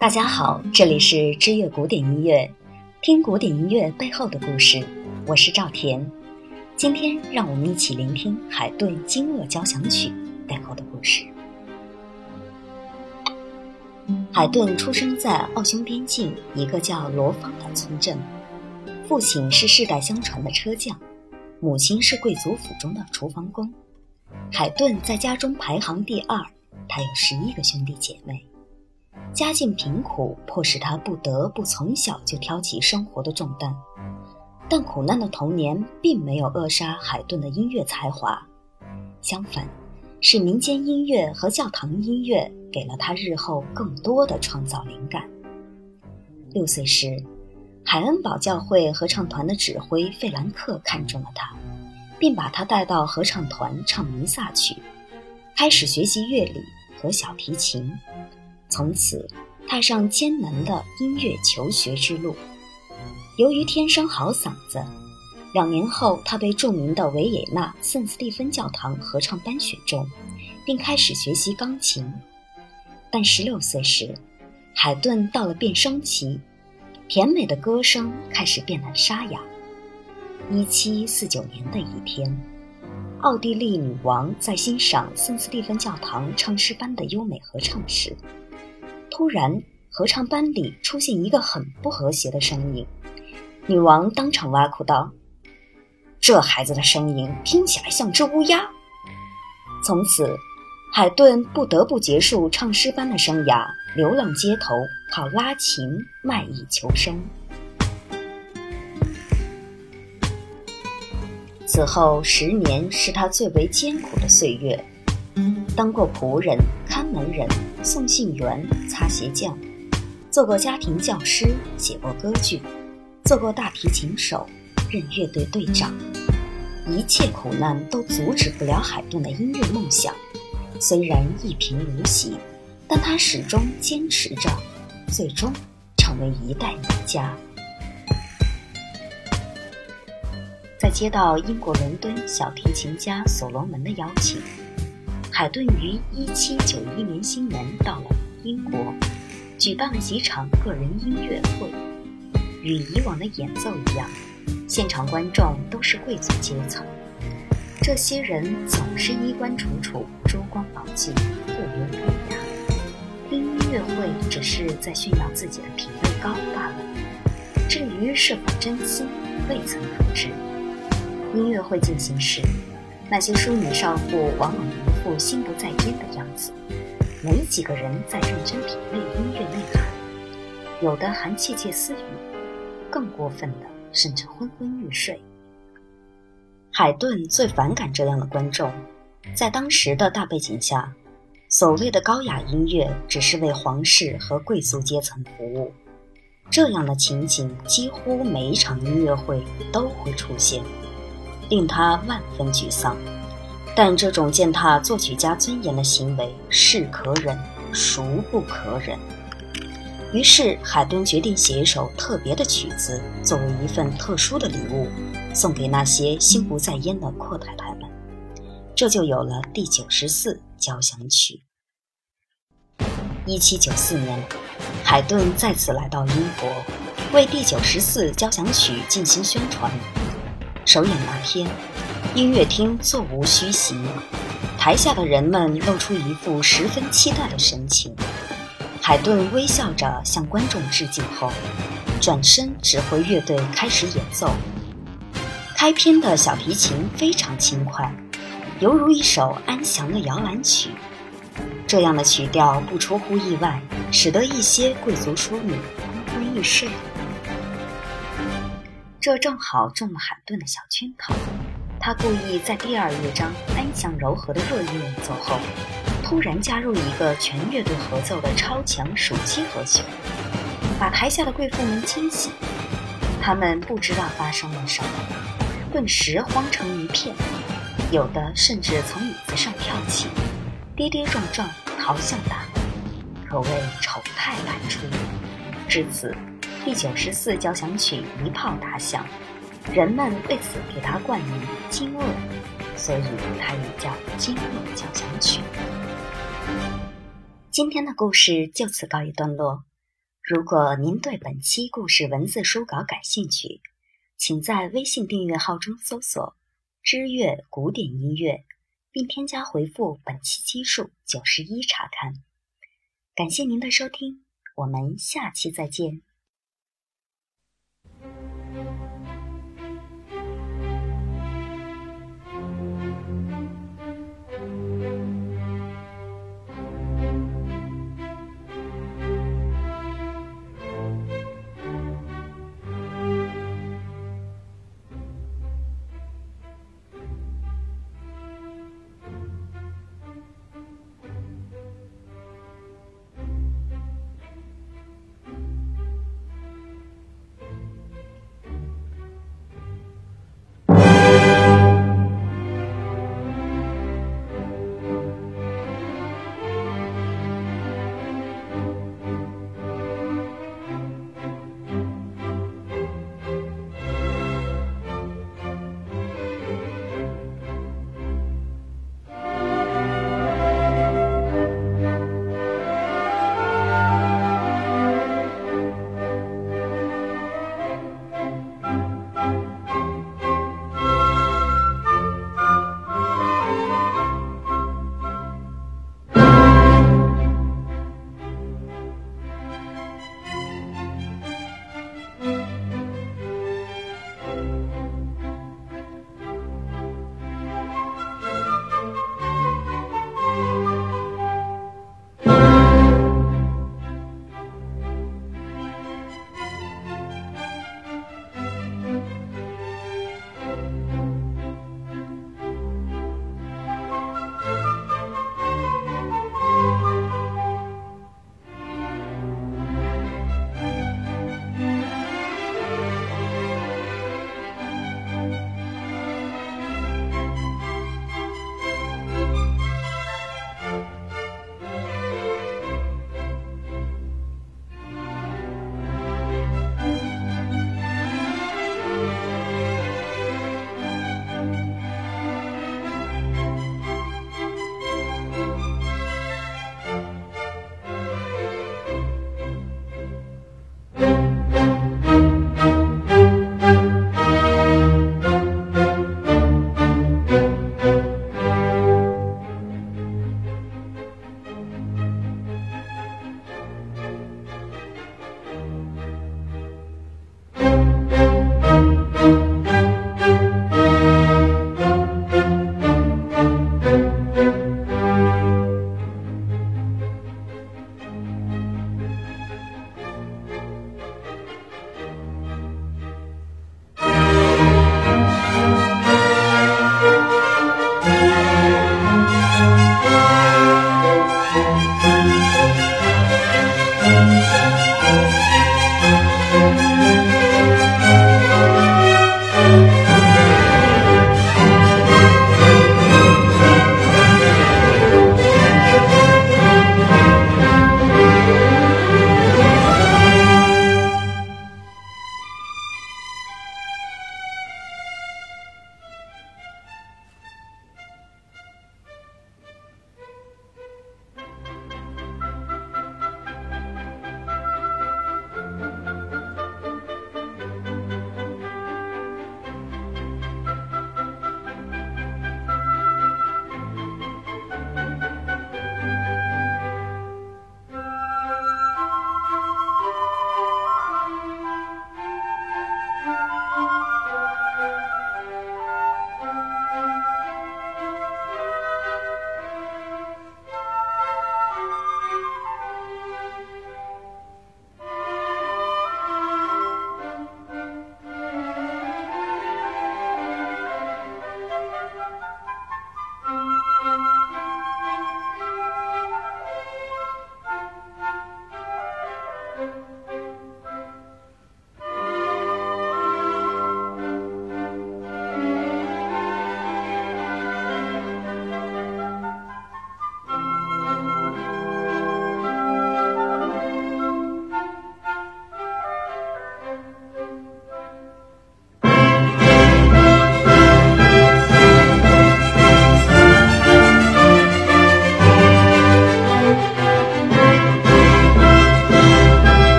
大家好，这里是知乐古典音乐，听古典音乐背后的故事。我是赵田，今天让我们一起聆听海顿《惊愕交响曲》背后的故事。海顿出生在奥匈边境一个叫罗芳的村镇，父亲是世代相传的车匠，母亲是贵族府中的厨房工。海顿在家中排行第二，他有十一个兄弟姐妹。家境贫苦，迫使他不得不从小就挑起生活的重担。但苦难的童年并没有扼杀海顿的音乐才华，相反，是民间音乐和教堂音乐给了他日后更多的创造灵感。六岁时，海恩堡教会合唱团的指挥费兰克看中了他，并把他带到合唱团唱弥撒曲，开始学习乐理和小提琴。从此，踏上艰难的音乐求学之路。由于天生好嗓子，两年后他被著名的维也纳圣斯蒂芬教堂合唱班选中，并开始学习钢琴。但十六岁时，海顿到了变声期，甜美的歌声开始变得沙哑。一七四九年的一天，奥地利女王在欣赏圣斯蒂芬教堂唱诗班的优美合唱时。突然，合唱班里出现一个很不和谐的声音。女王当场挖苦道：“这孩子的声音听起来像只乌鸦。”从此，海顿不得不结束唱诗班的生涯，流浪街头，靠拉琴卖艺求生。此后十年是他最为艰苦的岁月。当过仆人、看门人、送信员、擦鞋匠，做过家庭教师，写过歌剧，做过大提琴手，任乐队队长。一切苦难都阻止不了海顿的音乐梦想。虽然一贫如洗，但他始终坚持着，最终成为一代名家。在接到英国伦敦小提琴家所罗门的邀请。海顿于1791年新年到了英国，举办了几场个人音乐会。与以往的演奏一样，现场观众都是贵族阶层。这些人总是衣冠楚楚、珠光宝气、特优典雅。听音乐会只是在炫耀自己的品味高罢了。至于是否真心，未曾可知。音乐会进行时，那些淑女少妇往往一。副心不在焉的样子，没几个人在认真品味音乐内涵，有的还窃窃私语，更过分的甚至昏昏欲睡。海顿最反感这样的观众，在当时的大背景下，所谓的高雅音乐只是为皇室和贵族阶层服务，这样的情景几乎每一场音乐会都会出现，令他万分沮丧。但这种践踏作曲家尊严的行为是可忍，孰不可忍？于是海顿决定写一首特别的曲子，作为一份特殊的礼物，送给那些心不在焉的阔太太们。这就有了第九十四交响曲。一七九四年，海顿再次来到英国，为第九十四交响曲进行宣传。首演那天。音乐厅座无虚席，台下的人们露出一副十分期待的神情。海顿微笑着向观众致敬后，转身指挥乐队开始演奏。开篇的小提琴非常轻快，犹如一首安详的摇篮曲。这样的曲调不出乎意外，使得一些贵族淑女昏昏欲睡。这正好中了海顿的小圈套。他故意在第二乐章安详柔和的热乐演奏后，突然加入一个全乐队合奏的超强属七和弦，把台下的贵妇们惊醒。他们不知道发生了什么，顿时慌成一片，有的甚至从椅子上跳起，跌跌撞撞逃向大门，可谓丑态百出。至此，第九十四交响曲一炮打响。人们为此给它冠名“惊愕”，所以它也叫“惊愕交响曲”。今天的故事就此告一段落，如果您对本期故事文字书稿感兴趣，请在微信订阅号中搜索“知乐古典音乐”，并添加回复本期基数九十一查看。感谢您的收听，我们下期再见。